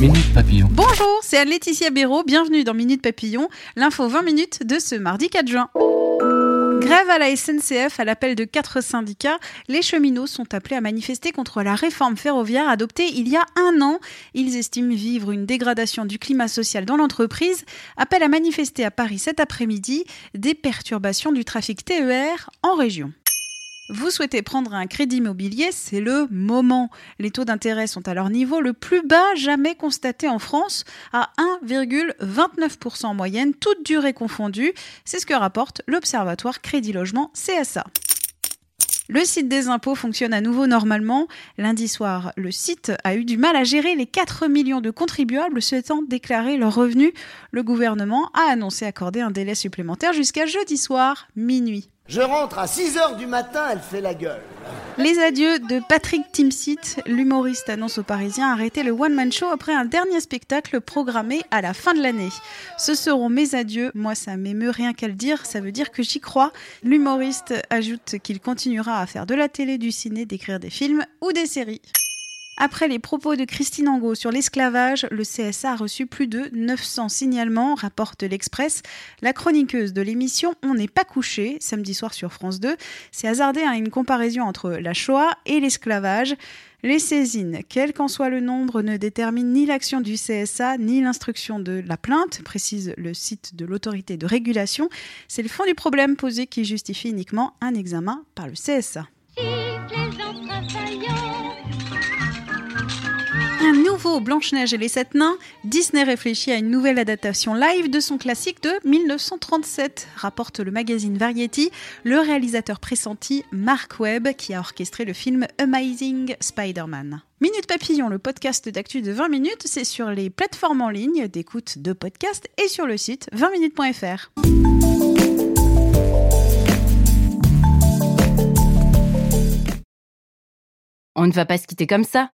Minute Papillon. Bonjour, c'est Anne-Laetitia Béraud, bienvenue dans Minute Papillon, l'info 20 minutes de ce mardi 4 juin. Grève à la SNCF à l'appel de quatre syndicats. Les cheminots sont appelés à manifester contre la réforme ferroviaire adoptée il y a un an. Ils estiment vivre une dégradation du climat social dans l'entreprise. Appel à manifester à Paris cet après-midi des perturbations du trafic TER en région. Vous souhaitez prendre un crédit immobilier, c'est le moment. Les taux d'intérêt sont à leur niveau le plus bas jamais constaté en France, à 1,29% en moyenne, toutes durées confondues. C'est ce que rapporte l'Observatoire Crédit Logement CSA. Le site des impôts fonctionne à nouveau normalement. Lundi soir, le site a eu du mal à gérer les 4 millions de contribuables souhaitant déclarer leurs revenus. Le gouvernement a annoncé accorder un délai supplémentaire jusqu'à jeudi soir, minuit. Je rentre à 6h du matin, elle fait la gueule. Les adieux de Patrick Timsit, l'humoriste annonce aux Parisiens arrêter le one-man show après un dernier spectacle programmé à la fin de l'année. Ce seront mes adieux, moi ça m'émeut rien qu'à le dire, ça veut dire que j'y crois. L'humoriste ajoute qu'il continuera à faire de la télé, du ciné, d'écrire des films ou des séries. Après les propos de Christine Angot sur l'esclavage, le CSA a reçu plus de 900 signalements, rapporte l'Express. La chroniqueuse de l'émission On n'est pas couché, samedi soir sur France 2, s'est hasardée à une comparaison entre la Shoah et l'esclavage. Les saisines, quel qu'en soit le nombre, ne déterminent ni l'action du CSA ni l'instruction de la plainte, précise le site de l'autorité de régulation. C'est le fond du problème posé qui justifie uniquement un examen par le CSA. Nouveau Blanche-Neige et les Sept Nains, Disney réfléchit à une nouvelle adaptation live de son classique de 1937, rapporte le magazine Variety, le réalisateur pressenti Mark Webb qui a orchestré le film Amazing Spider-Man. Minute Papillon, le podcast d'actu de 20 minutes, c'est sur les plateformes en ligne d'écoute de podcasts et sur le site 20minutes.fr. On ne va pas se quitter comme ça.